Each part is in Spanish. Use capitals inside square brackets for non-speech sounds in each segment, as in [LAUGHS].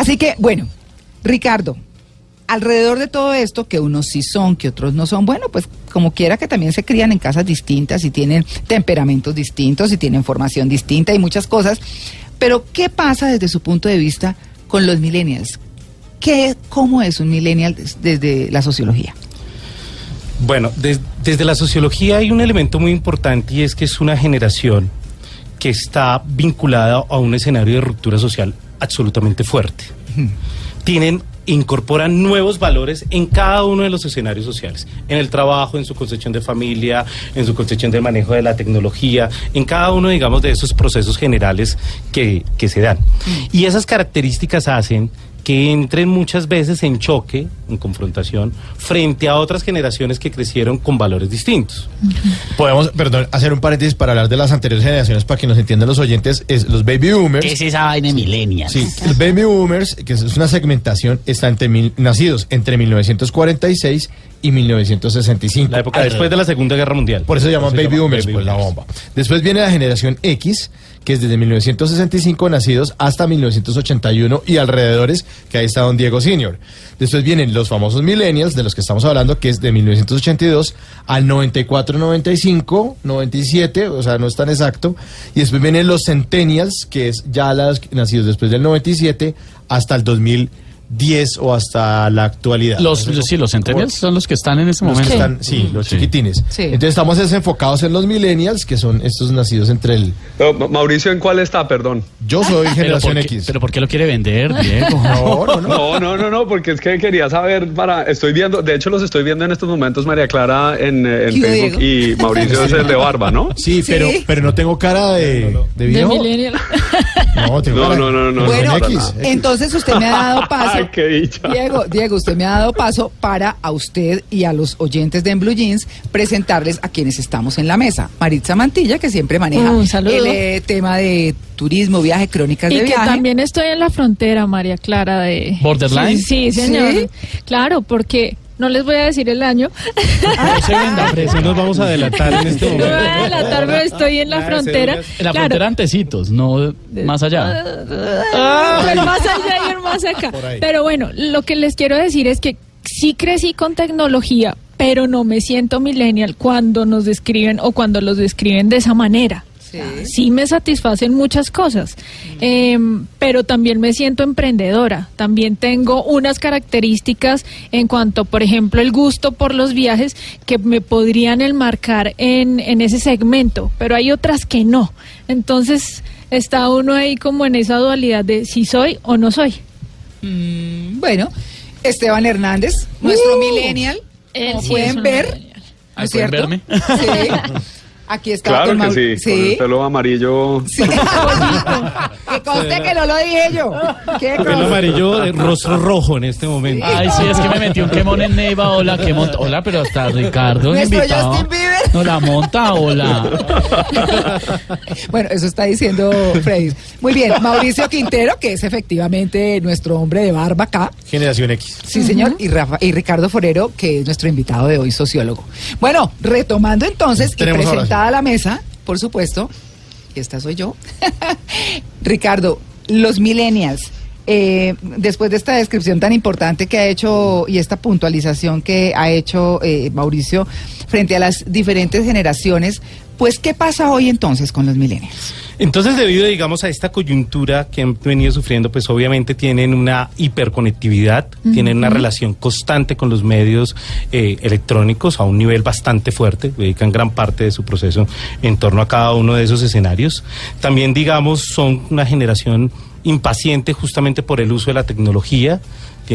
Así que, bueno, Ricardo, alrededor de todo esto, que unos sí son, que otros no son, bueno, pues como quiera que también se crían en casas distintas y tienen temperamentos distintos y tienen formación distinta y muchas cosas, pero ¿qué pasa desde su punto de vista con los millennials? ¿Qué, ¿Cómo es un millennial desde la sociología? Bueno, desde la sociología hay un elemento muy importante y es que es una generación que está vinculada a un escenario de ruptura social absolutamente fuerte. Tienen incorporan nuevos valores en cada uno de los escenarios sociales, en el trabajo, en su concepción de familia, en su concepción del manejo de la tecnología, en cada uno, digamos, de esos procesos generales que, que se dan. Y esas características hacen que entren muchas veces en choque, en confrontación, frente a otras generaciones que crecieron con valores distintos. Podemos, perdón, hacer un paréntesis para hablar de las anteriores generaciones para que nos entiendan los oyentes, es los baby boomers. ¿Qué es esa vaina de Sí, los baby boomers, que es una segmentación, está entre mil, nacidos entre 1946 y 1965. La época después de la Segunda Guerra Mundial. Por eso se llaman baby boomers, pues la bomba. Después viene la generación X, que es desde 1965 nacidos hasta 1981 y alrededores, que ahí está don Diego Senior. Después vienen los famosos millennials, de los que estamos hablando, que es de 1982 al 94, 95, 97, o sea, no es tan exacto. Y después vienen los centennials, que es ya los nacidos después del 97 hasta el 2000 10 o hasta la actualidad. Los, sí, los centennials son los que están en ese momento. sí, los chiquitines. Entonces estamos enfocados en los millennials, que son estos nacidos entre el... Mauricio, ¿en cuál está? Perdón. Yo soy generación X. ¿Pero por qué lo quiere vender, [LAUGHS] Diego? No, no, [LAUGHS] no. No, no, no, porque es que quería saber para... Estoy viendo, de hecho los estoy viendo en estos momentos, María Clara, en, Facebook y Mauricio es el de barba, ¿no? [LAUGHS] Sí, pero, pero no tengo cara de, de viejo. De millennial. No, tengo no, no, no, no, Bueno, entonces usted me ha dado paso Diego, Diego, usted me ha dado paso para a usted y a los oyentes de En Blue Jeans presentarles a quienes estamos en la mesa. Maritza Mantilla, que siempre maneja el eh, tema de turismo, viaje, crónicas de viaje. Y que también estoy en la frontera, María Clara, de... ¿Borderline? Sí, señor. Claro, porque no les voy a decir el año. Ah, no se venda, nos vamos a adelantar en este [LAUGHS] momento. No voy a adelantar, pero estoy en la frontera. En la frontera antecitos, no más allá. Ah, más allá y más acá. Pero bueno, lo que les quiero decir es que sí crecí con tecnología, pero no me siento millennial cuando nos describen o cuando los describen de esa manera. Sí. me satisfacen muchas cosas, em, pero también me siento emprendedora. También tengo unas características en cuanto, por ejemplo, el gusto por los viajes que me podrían enmarcar en, en ese segmento, pero hay otras que no. Entonces está uno ahí como en esa dualidad de si soy o no soy. Mm, bueno, Esteban Hernández, nuestro uh. millennial, como pueden ver. ¿Pueden verme? Sí. [LAUGHS] Aquí está. Claro que sí, con el pelo amarillo. Sí, que conste que no lo dije yo. ¿Qué pelo amarillo, de rostro rojo en este momento. Ay, sí, es que me metí un quemón en Neiva. Hola, qué monta. Hola, pero hasta Ricardo Nuestro invitado. Justin Bieber. No la monta, hola. bueno, eso está diciendo Freddy. Muy bien, Mauricio Quintero, que es efectivamente nuestro hombre de barba acá. Generación X. Sí, señor. Y, Rafa, y Ricardo Forero, que es nuestro invitado de hoy, sociólogo. Bueno, retomando entonces y presentando a la mesa, por supuesto, y esta soy yo, [LAUGHS] Ricardo, los millennials. Eh, después de esta descripción tan importante que ha hecho y esta puntualización que ha hecho eh, Mauricio frente a las diferentes generaciones, pues ¿qué pasa hoy entonces con los millennials? Entonces, debido, digamos, a esta coyuntura que han venido sufriendo, pues obviamente tienen una hiperconectividad, tienen una relación constante con los medios eh, electrónicos a un nivel bastante fuerte, dedican gran parte de su proceso en torno a cada uno de esos escenarios. También, digamos, son una generación impaciente justamente por el uso de la tecnología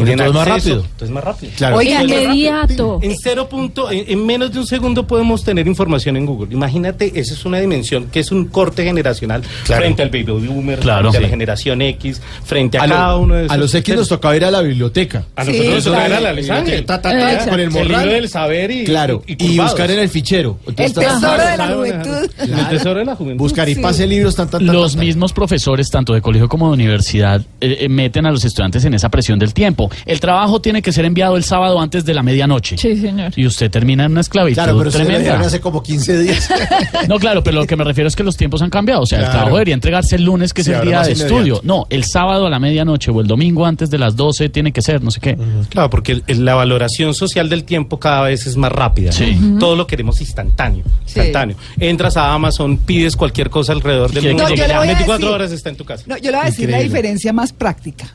tienen más rápido. Entonces más rápido. Claro. Oiga, inmediato. En cero punto, en, menos de un segundo podemos tener información en Google. Imagínate, esa es una dimensión que es un corte generacional frente al baby boomer, frente a la generación X, frente a, cada uno de esos. A los X nos tocaba ir a la biblioteca. A nosotros nos tocaba ir a la biblioteca. Con el morral. del saber y, claro, y, buscar en el fichero. el tesoro de la juventud. El tesoro de la juventud. Buscar y pase libros, tan, Los mismos profesores, tanto de colegio como de universidad eh, eh, meten a los estudiantes en esa presión del tiempo. El trabajo tiene que ser enviado el sábado antes de la medianoche. Sí, señor. Y usted termina en una esclavitud Claro, pero tremenda. hace como 15 días. [LAUGHS] No, claro, pero lo que me refiero es que los tiempos han cambiado. O sea, el trabajo debería entregarse el lunes, que Sí, es el día de estudio. No, el sábado a la medianoche o el domingo antes de las 12 tiene que ser, no sé qué. Claro, porque el- la valoración social del tiempo cada vez es más rápida. ¿no? Sí. Todo lo queremos instantáneo. Sí. Instantáneo. Entras a Amazon, pides cualquier cosa alrededor del No, mundo. yo le voy a 24 decir- horas está en tu casa. No, yo le voy a decir la Increíble. diferencia más práctica.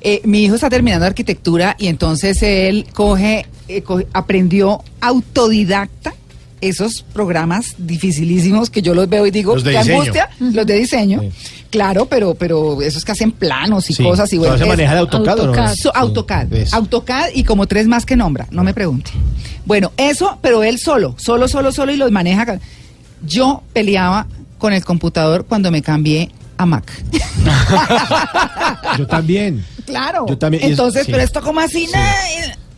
Eh, mi hijo está terminando arquitectura y entonces él coge, eh, coge- aprendió autodidacta esos programas dificilísimos que yo los veo y digo, Los de qué diseño. angustia, los de diseño. Sí. Claro, pero, pero esos que hacen planos y Sí. cosas y bueno. se maneja el AutoCAD, ¿o no? AutoCAD. So- AutoCAD. AutoCAD y como tres más que nombra, no me pregunte. Bueno, eso, pero él solo, solo, solo, solo y los maneja. Yo peleaba con el computador cuando me cambié a Mac. [LAUGHS] Yo también. Claro. Yo también, Entonces, sí. pero esto como así,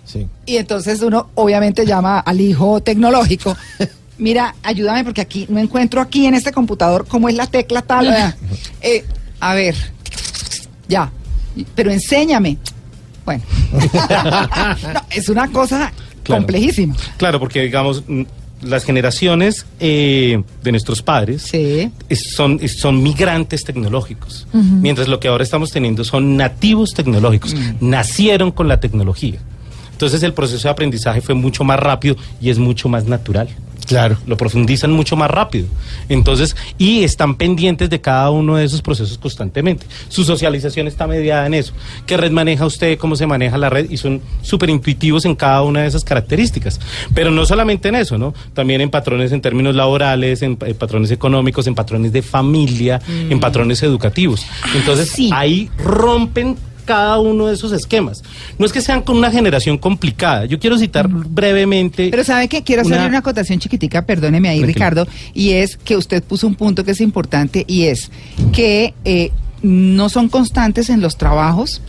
Sí. Y entonces uno obviamente llama al hijo tecnológico. [LAUGHS] Mira, ayúdame porque aquí no encuentro aquí en este computador cómo es la tecla tal. [LAUGHS] Eh, a ver, ya, pero enséñame. Bueno, No, es una cosa Claro. complejísima. Claro, porque digamos, mm, las generaciones eh, de nuestros padres Sí. son, son migrantes tecnológicos, mientras lo que ahora estamos teniendo son nativos tecnológicos, nacieron con la tecnología. Entonces el proceso de aprendizaje fue mucho más rápido y es mucho más natural. Claro. Lo profundizan mucho más rápido. Entonces, y están pendientes de cada uno de esos procesos constantemente. Su socialización está mediada en eso. ¿Qué red maneja usted? ¿Cómo se maneja la red? Y son súper intuitivos en cada una de esas características. Pero no solamente en eso, ¿no? También en patrones en términos laborales, en, en patrones económicos, en patrones de familia, en patrones educativos. Entonces, sí. ahí rompen cada uno de esos esquemas. No es que sean con una generación complicada. Yo quiero citar brevemente. Pero ¿sabe que Quiero hacerle Una- una acotación chiquitica, perdóneme ahí, Tranquilo. Ricardo, y es que usted puso un punto que es importante y es que eh, no son constantes en los trabajos.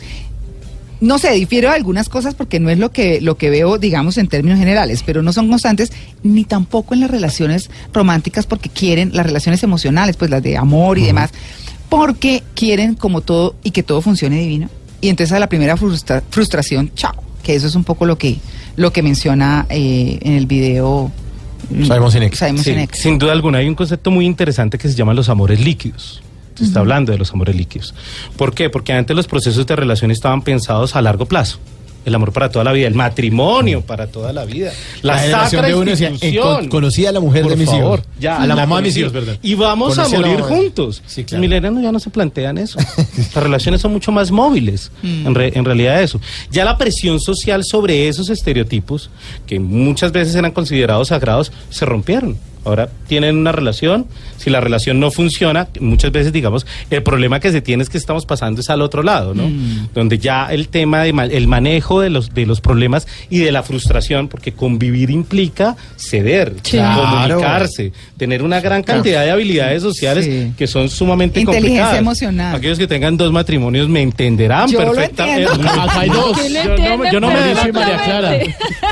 No sé, difiero de algunas cosas porque no es lo que, lo que veo, digamos, en términos generales, pero no son constantes ni tampoco en las relaciones románticas porque quieren, las relaciones emocionales, pues las de amor y demás, porque quieren como todo y que todo funcione divino. Y entonces a la primera frustra- frustración, chao, que eso es un poco lo que, lo que menciona eh, en el video. mm, Simon Sinek. Simon Sí, Sinek. sin duda alguna, hay un concepto muy interesante que se llama los amores líquidos. Se está hablando de los amores líquidos. ¿Por qué? Porque antes los procesos de relación estaban pensados a largo plazo. El amor para toda la vida, el matrimonio para toda la vida. La, La generación de uno decía. "Encon- conocí a la mujer Por de mis favor, hijos". Ya, A la la mamá de mis hijos. Y vamos Conocí a morir juntos. Sí, Los milenios ya no se plantean eso. [LAUGHS] Las relaciones son mucho más móviles, en, re- en realidad eso. Ya la presión social sobre esos estereotipos, que muchas veces eran considerados sagrados, se rompieron. Ahora tienen una relación, si la relación no funciona, muchas veces digamos, el problema que se tiene es que estamos pasando es al otro lado, ¿no? Donde ya el tema de ma- el manejo de los de los problemas y de la frustración, porque convivir implica ceder, Sí. comunicarse, tener una gran cantidad de habilidades sociales Sí. que son sumamente Inteligencia complicadas. emocional. Aquellos que tengan dos matrimonios me entenderán Yo lo perfectamente. entiendo. [LAUGHS] Acá hay dos. ¿Quién le Yo no, yo no me María Clara.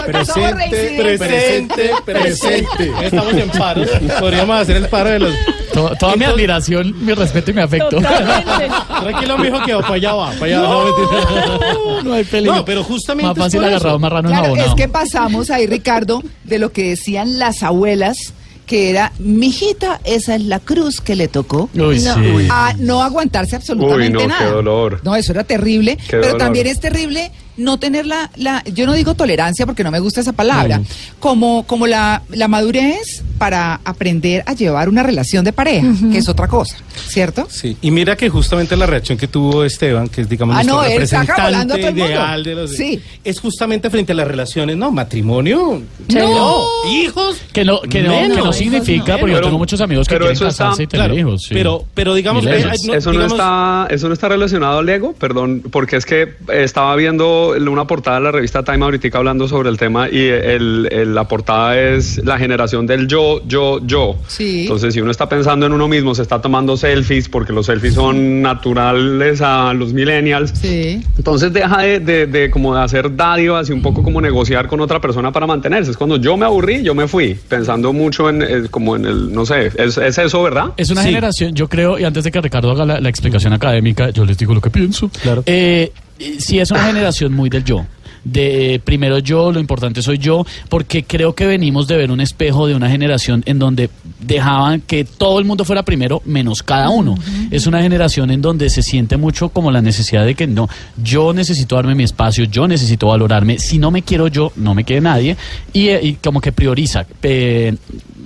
Presente, Presente, presente. Estamos en paro. Podríamos hacer el paro de los. To- Toda mi admiración, mi respeto y mi afecto. Totalmente. Tranquilo, mijo, que para allá va. Para allá. No. No hay peligro. No, pero justamente. Más es fácil por eso. agarrado marrano Claro, enjabonado. es que pasamos ahí, Ricardo, de lo que decían las abuelas, que era, mijita, esa es la cruz que le tocó. Uy, No. sí. a no aguantarse absolutamente Uy, no, nada. qué dolor. No, eso era terrible. pero dolor. también es terrible no tener la, la, yo no digo tolerancia porque no me gusta esa palabra, como, como la, la madurez para aprender a llevar una relación de pareja, que es otra cosa, ¿cierto? Sí, y mira que justamente la reacción que tuvo Esteban, que es digamos Ah, nuestro no, representante ideal de los Sí. es justamente frente a las relaciones, no, matrimonio, no, hijos, Que no, que no, Menos. que no significa, porque yo tengo muchos amigos que quieren está- casarse y tener claro, hijos. sí. pero pero digamos, eh, no, eso, no está, eso no está relacionado al ego, perdón, porque es que estaba viendo viendo una portada de la revista Time ahorita hablando sobre el tema y el, la portada es la generación del yo, yo, yo. Sí. Entonces, si uno está pensando en uno mismo, se está tomando selfies porque los selfies son naturales a los millennials. Sí. Entonces deja de, de, como de hacer dádivas y un poco como negociar con otra persona para mantenerse. Es cuando yo me aburrí, yo me fui, pensando mucho en eh, como en el, no sé, es, eso, ¿verdad? Es una generación, yo creo, y antes de que Ricardo haga la, explicación académica, yo les digo lo que pienso. Claro. Eh, sí, es una generación muy del yo de primero yo, lo importante soy yo, porque creo que venimos de ver un espejo de una generación en donde dejaban que todo el mundo fuera primero menos cada uno. Es una generación en donde se siente mucho como la necesidad de que no, yo necesito darme mi espacio, yo necesito valorarme, si no me quiero yo, no me quiere nadie, y, eh, como que prioriza.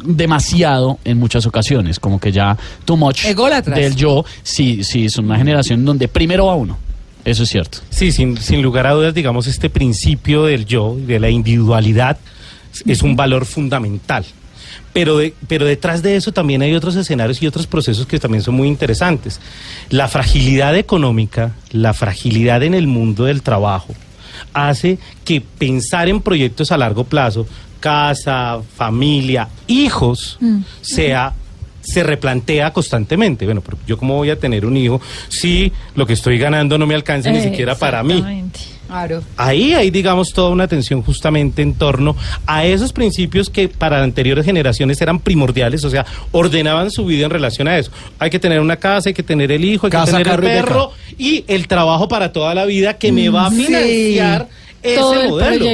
demasiado en muchas ocasiones, como que ya too much del yo, sí, sí, es una generación en donde primero va uno. Eso es cierto. Sí, sin, sin lugar a dudas, digamos, este principio del yo, de la individualidad, es un valor fundamental. Pero, pero detrás de eso también hay otros escenarios y otros procesos que también son muy interesantes. La fragilidad económica, la fragilidad en el mundo del trabajo, hace que pensar en proyectos a largo plazo, casa, familia, hijos, mm. sea se replantea constantemente. Bueno, pero yo cómo voy a tener un hijo si lo que estoy ganando no me alcanza ni siquiera para mí. Claro. Ahí hay, digamos, toda una atención justamente en torno a esos principios que para anteriores generaciones eran primordiales, o sea, ordenaban su vida en relación a eso. Hay que tener una casa, hay que tener el hijo, hay que tener el perro y, el trabajo para toda la vida que me va a financiar ese modelo.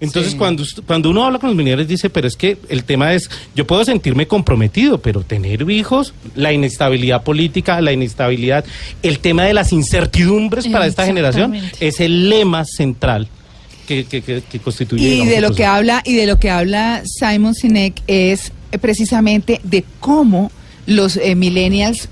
Entonces, cuando, cuando uno habla con los militares, dice, pero es que el tema es, yo puedo sentirme comprometido, pero tener hijos, la inestabilidad política, la inestabilidad, el tema de las incertidumbres para esta generación es el lema central. Que, que, constituye y de lo que habla y de lo que habla Simon Sinek es precisamente de cómo los eh, millennials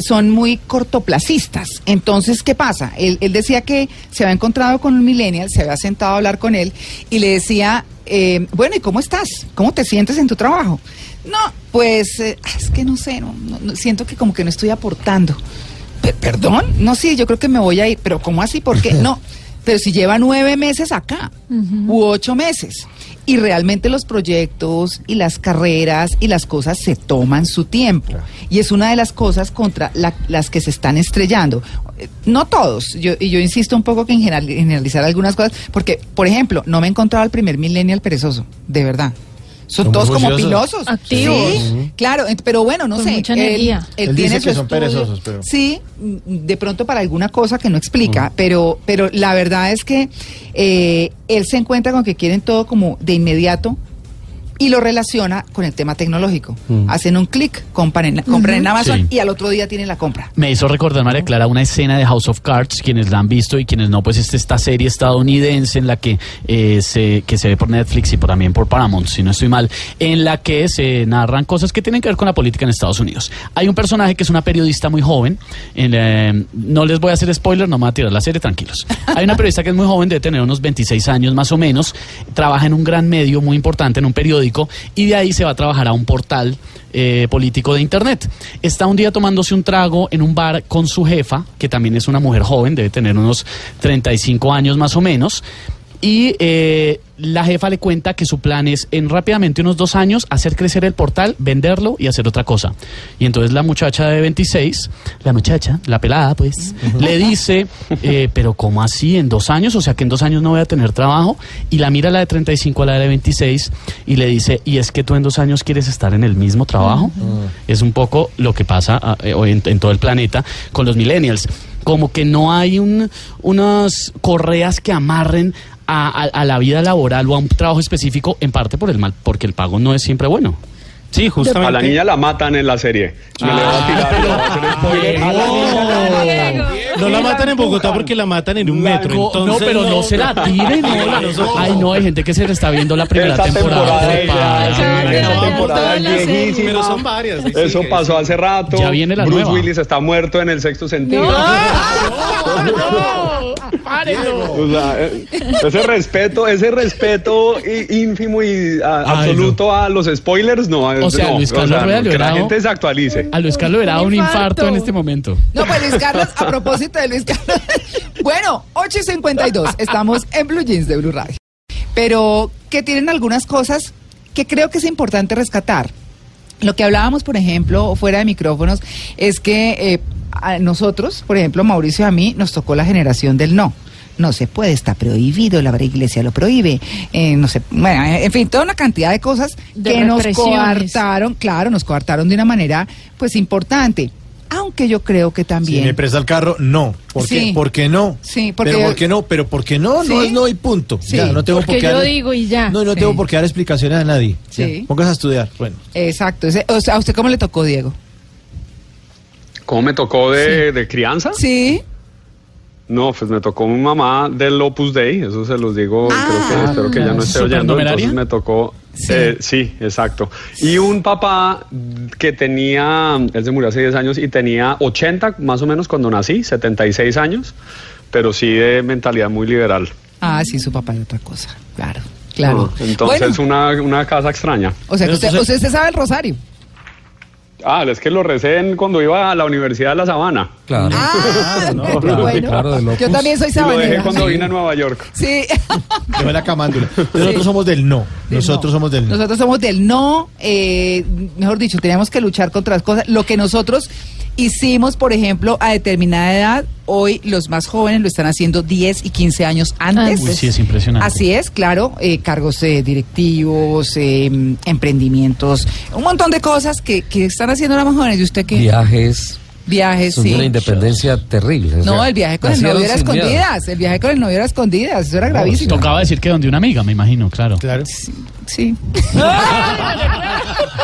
son muy cortoplacistas. Entonces, ¿qué pasa? Él, decía que se había encontrado con un millennial, se había sentado a hablar con él y le decía, eh, bueno, ¿y cómo estás? ¿Cómo te sientes en tu trabajo? No, pues eh, es que no sé, no, siento que como que no estoy aportando. ¿Perdón? No, sí, yo creo que me voy a ir, pero ¿cómo así? ¿Por qué? [LAUGHS] No, pero si lleva nueve meses acá, u ocho meses y realmente los proyectos y las carreras y las cosas se toman su tiempo. Y es una de las cosas contra las que se están estrellando. No todos, yo, y yo insisto un poco que en generalizar algunas cosas, porque, por ejemplo, no me he encontrado al primer millennial perezoso, de verdad. Son todos como pilosos. Activos. Sí, claro, pero bueno, no sé. Mucha energía. Él, tiene que son perezosos, pero... Sí, de pronto para alguna cosa que no explica, pero, pero la verdad es que eh, él se encuentra con que quieren todo como de inmediato y lo relaciona con el tema tecnológico. Mm. Hacen un clic, compran en, compran en Amazon y al otro día tienen la compra. Me hizo recordar, María Clara, una escena de House of Cards, quienes la han visto y quienes no, pues es esta serie estadounidense en la que, eh, se, que se ve por Netflix y por, también por Paramount, si no estoy mal, en la que se narran cosas que tienen que ver con la política en Estados Unidos. Hay un personaje que es una periodista muy joven, eh, no les voy a hacer spoiler, no me voy a tirar la serie, tranquilos. Hay una periodista que es muy joven, debe tener unos 26 años más o menos, trabaja en un gran medio muy importante, en un periódico, y de ahí se va a trabajar a un portal eh, político de Internet. Está un día tomándose un trago en un bar con su jefa, que también es una mujer joven, debe tener unos 35 años más o menos, y eh, la jefa le cuenta que su plan es en rápidamente unos dos años hacer crecer el portal, venderlo y hacer otra cosa. Y entonces la muchacha de 26, la muchacha, la pelada pues, le dice, eh, pero ¿cómo así? ¿En dos años? O sea que en dos años no voy a tener trabajo. Y la mira la de 35 a la de 26 y le dice, ¿y es que tú en dos años quieres estar en el mismo trabajo? Es un poco lo que pasa ah, eh, en, en todo el planeta con los millennials como que no hay un, unas correas que amarren a, la vida laboral o a un trabajo específico, en parte por el mal, porque el pago no es siempre bueno. Sí, justamente. A la niña la matan en la serie. [LAUGHS] No la matan en Bogotá porque la matan en un metro. no, pero no, se la tiren. No, ay, no, hay gente que se le está viendo la primera temporada. Pero son varias. Eso pasó hace rato. Ya viene la Bruce Willis está muerto en el sexto sentido. [LAUGHS] Eh, ese respeto, ese respeto ínfimo y absoluto a los spoilers, no. O sea, Luis Carlos que la gente se actualice. A Luis Carlos era un infarto. en este momento. No, pues Luis Carlos, a [LAUGHS] propósito de Luis Carlos. bueno, 8 y 52, estamos en Blue Jeans de Blue Radio. Pero que tienen algunas cosas que creo que es importante rescatar. Lo que hablábamos, por ejemplo, fuera de micrófonos, es que eh, a nosotros, por ejemplo, Mauricio y a mí, nos tocó la generación del no no se puede, está prohibido, la iglesia lo prohíbe, eh, no sé, bueno, en fin, toda una cantidad de cosas que nos coartaron, claro, nos coartaron de una manera pues importante. Aunque yo creo que también. Si me presta el carro, no. ¿Por qué? ¿Por qué no? Sí, porque. Pero ¿por qué no? Pero ¿por qué no? No es no y punto. Ya, no tengo porque por qué yo digo y ya. No, no tengo por qué dar explicaciones a nadie. Sí. Póngase a estudiar. Bueno. Exacto. o sea, ¿A usted cómo le tocó, Diego? ¿Cómo me tocó de, de crianza? Sí. No, pues me tocó mi mamá del Opus Dei, eso se los digo, creo que ah. espero que ya no esté oyendo. Entonces me tocó, sí. Eh, sí. exacto. Y un papá que tenía, él se murió hace 10 años y tenía 80 más o menos cuando nací, 76 años, pero sí de mentalidad muy liberal. Ah, sí, su papá es otra cosa, claro, claro. Ah, entonces una, una casa extraña. O sea, que usted, usted sabe el rosario. Ah, es que lo recé cuando iba a la Universidad de La Sabana. Claro. Ah, [LAUGHS] no, bueno. Yo también soy sabanera. lo dejé cuando vine a Nueva York. Sí. [LAUGHS] Yo la camándula. Nosotros somos del no. Nosotros somos del no. Nosotros somos del no. Eh, mejor dicho, teníamos que luchar contra las cosas. Lo que nosotros hicimos, por ejemplo, a determinada edad, hoy los más jóvenes lo están haciendo 10 y 15 años antes. sí, es impresionante. Así es, claro, eh, cargos eh, directivos, eh, emprendimientos, un montón de cosas que, que están haciendo las más jóvenes. ¿Y usted qué? Viajes. Viajes, sí. Una independencia terrible. no, el viaje con el novio era escondidas. El viaje con el novio era escondidas. Eso era gravísimo. Tocaba decir que donde una amiga, me imagino, claro. Claro. Sí. [LAUGHS] [LAUGHS]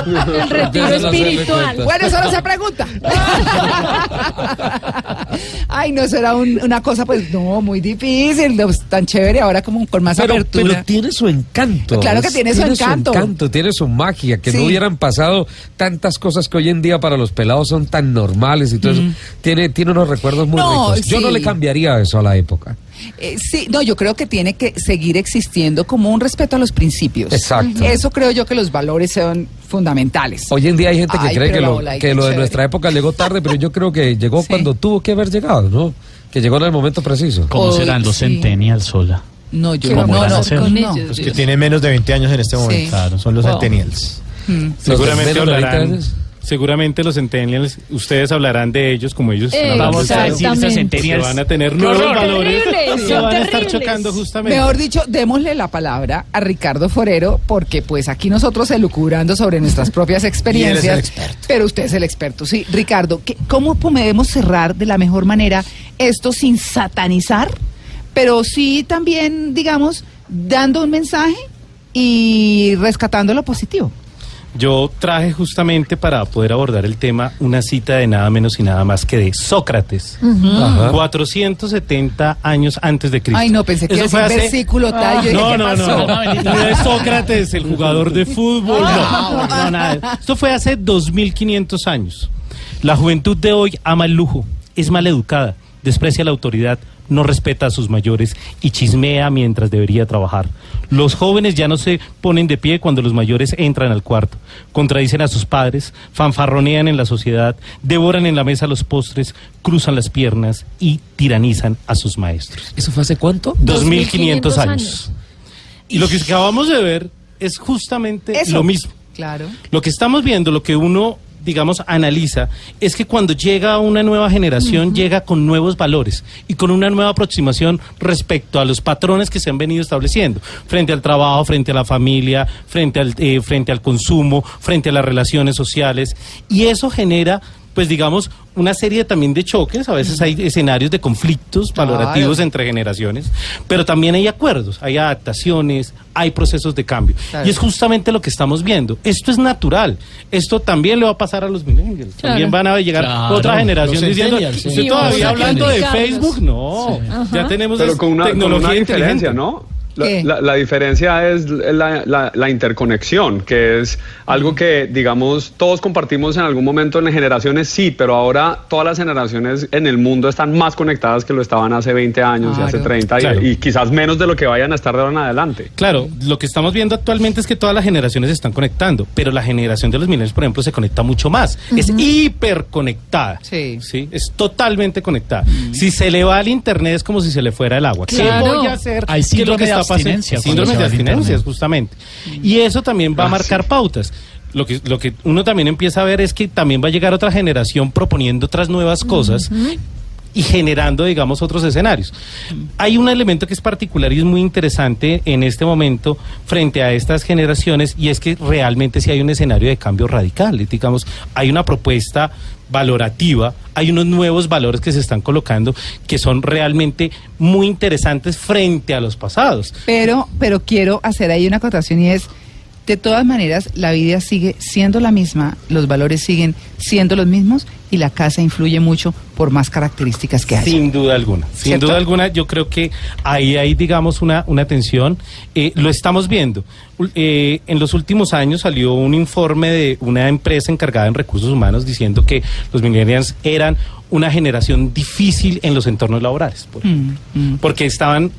[LAUGHS] el retiro espiritual. Bueno, eso no se pregunta. [LAUGHS] Ay, no, eso era una cosa, pues, no, muy difícil, tan chévere, ahora como con más apertura. Pero tiene su encanto. Claro que tiene, su encanto. Su encanto, tiene su magia, que no hubieran pasado tantas cosas que hoy en día para los pelados son tan normales y todo eso. Tiene, tiene unos recuerdos muy ricos. Yo no le cambiaría eso a la época. Eh, sí, no, yo creo que tiene que seguir existiendo como un respeto a los principios. Exacto. Eso creo yo que los valores son fundamentales. Hoy en día hay gente que cree que lo, que lo de nuestra época llegó tarde, pero yo creo que llegó [LAUGHS] cuando tuvo que haber llegado, ¿no? Que llegó en el momento preciso. ¿Cómo serán los centennials, Sola? No, yo no, no, no, Pues que tiene menos de 20 años en este momento. Claro, son los centennials. Mm. Seguramente hablarán seguramente los centennials, ustedes hablarán de ellos como ellos están Vamos a decir centennials. van a tener nuevos valores y van a estar chocando justamente. Mejor dicho, démosle la palabra a Ricardo Forero, porque pues aquí nosotros elucubrando sobre nuestras propias [LAUGHS] experiencias. Pero usted es el experto. Sí, Ricardo, ¿cómo podemos cerrar de la mejor manera esto sin satanizar? Pero sí también, digamos, dando un mensaje y rescatando lo positivo. Yo traje justamente para poder abordar el tema una cita de nada menos y nada más que de Sócrates, 470 años antes de Cristo. Ay, no, pensé que era un versículo tal. no, no, no, no, es Sócrates, el jugador de fútbol, no, no, nada. Esto fue hace 2500 años. La juventud de hoy ama el lujo, es maleducada, desprecia la autoridad, no respeta a sus mayores y chismea mientras debería trabajar. Los jóvenes ya no se ponen de pie cuando los mayores entran al cuarto, contradicen a sus padres, fanfarronean en la sociedad, devoran en la mesa los postres, cruzan las piernas y tiranizan a sus maestros. ¿Eso fue hace cuánto? 2500 años. años. Y lo que acabamos de ver es justamente lo mismo. Claro. Lo que estamos viendo, lo que uno digamos, analiza, es que cuando llega una nueva generación, llega con nuevos valores y con una nueva aproximación respecto a los patrones que se han venido estableciendo, frente al trabajo, frente a la familia, frente al, eh, frente al consumo, frente a las relaciones sociales, y eso genera pues digamos, una serie también de choques, a veces hay escenarios de conflictos valorativos entre generaciones, pero también hay acuerdos, hay adaptaciones, hay procesos de cambio. Y es justamente lo que estamos viendo. Esto es natural, esto también le va a pasar a los millennials, también van a llegar otra generación diciendo, ¿usted todavía hablando de Facebook? No, ya tenemos pero con una, tecnología con una diferencia, ¿no? La, diferencia es la, interconexión, que es algo que, digamos, todos compartimos en algún momento en generaciones, sí, pero ahora todas las generaciones en el mundo están más conectadas que lo estaban hace 20 años y hace 30 y, quizás menos de lo que vayan a estar de ahora en adelante. Claro, lo que estamos viendo actualmente es que todas las generaciones se están conectando, pero la generación de los milenios, por ejemplo, se conecta mucho más. Es hiperconectada. Sí. sí. Es totalmente conectada. Si se le va al internet es como si se le fuera el agua. ¿Qué voy a hacer? Hay síndrome de abstinencia. Síndrome de abstinencia, justamente. Y eso también va a marcar pautas. Lo que, lo que uno también empieza a ver es que también va a llegar otra generación proponiendo otras nuevas cosas y generando, digamos, otros escenarios. Hay un elemento que es particular y es muy interesante en este momento frente a estas generaciones y es que realmente sí hay un escenario de cambio radical. Digamos, hay una propuesta valorativa, hay unos nuevos valores que se están colocando que son realmente muy interesantes frente a los pasados. Pero, pero quiero hacer ahí una acotación y es de todas maneras, la vida sigue siendo la misma, los valores siguen siendo los mismos y la casa influye mucho por más características que hay. Sin duda alguna, sin duda alguna, yo creo que ahí hay, digamos, una, una tensión. Eh, lo estamos viendo. Eh, en los últimos años salió un informe de una empresa encargada en recursos humanos diciendo que los millennials eran una generación difícil en los entornos laborales, mm, mm. porque estaban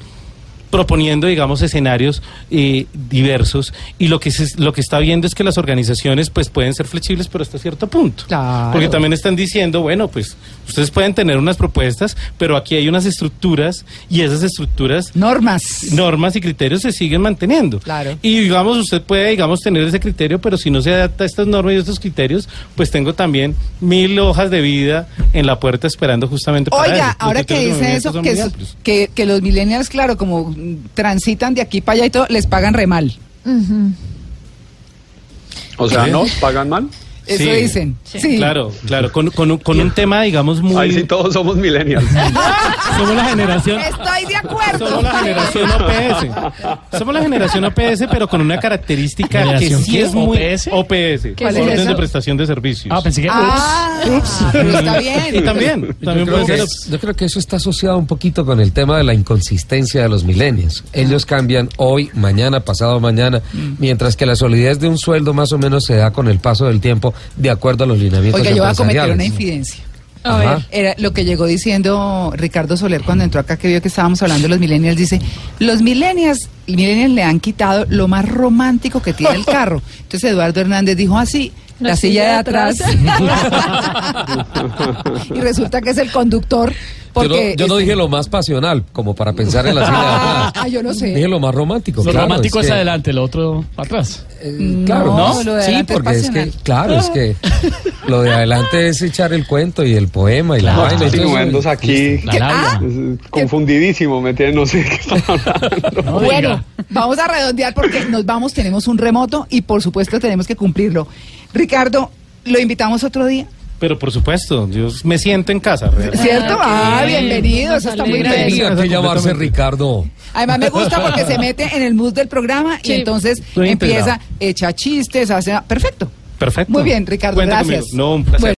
proponiendo, digamos, escenarios eh, diversos y lo que se, lo que está viendo es que las organizaciones pues pueden ser flexibles pero hasta cierto punto. Porque también están diciendo, bueno, pues ustedes pueden tener unas propuestas, pero aquí hay unas estructuras y esas estructuras normas, normas y criterios se siguen manteniendo. Claro. Y digamos, usted puede, digamos, tener ese criterio, pero si no se adapta a estas normas y estos criterios, pues tengo también mil hojas de vida en la puerta esperando justamente para Oiga, ahora que dice eso, que, que los millennials, claro, como transitan de aquí para allá y todo, les pagan re mal. O sea, ¿no? ¿Pagan mal? Eso dicen. Sí. Claro, claro. Con, con, con, un tema, digamos, muy. Ahí sí, todos somos millennials. [LAUGHS] somos la generación. Estoy de acuerdo. Somos la generación OPS. Somos la generación OPS, pero con una característica que sí es muy. OPS. OPS. Orden de prestación de servicios. Ah, pensé que. Ah, ups. está bien. Y también. también yo, creo que, yo creo que eso está asociado un poquito con el tema de la inconsistencia de los millennials. Ellos cambian hoy, mañana, pasado mañana, mm. mientras que la solidez de un sueldo más o menos se da con el paso del tiempo de acuerdo a los lineamientos Oiga, yo voy a cometer una infidencia. A ver. Era lo que llegó diciendo Ricardo Soler cuando entró acá, que vio que estábamos hablando de los millennials. Dice, los millennials, millennials le han quitado lo más romántico que tiene el [LAUGHS] carro. Entonces Eduardo Hernández dijo así, la, silla, de atrás. [LAUGHS] [LAUGHS] y resulta que es el conductor yo no, dije lo más pasional, como para pensar en la silla de atrás. Ah, yo no sé. Dije lo más romántico. Lo romántico es, adelante, lo otro atrás. Eh, claro, ¿no? sí, porque es, que, claro, es que [LAUGHS] lo de adelante es echar el cuento y el poema y la vaina. Estoy aquí ah, confundidísimo, ¿me entiendes? No sé qué están hablando. bueno, vamos a redondear porque nos vamos, tenemos un remoto y por supuesto tenemos que cumplirlo. Ricardo, ¿lo invitamos otro día? Pero por supuesto, yo me siento en casa. ¿Cierto? Ah, bienvenido, eso está muy bien. Tenía que llamarse Ricardo. Además me gusta porque se mete en el mood del programa y entonces empieza, echa chistes, hace... Perfecto. Perfecto. Muy bien, Ricardo, gracias. No, un placer.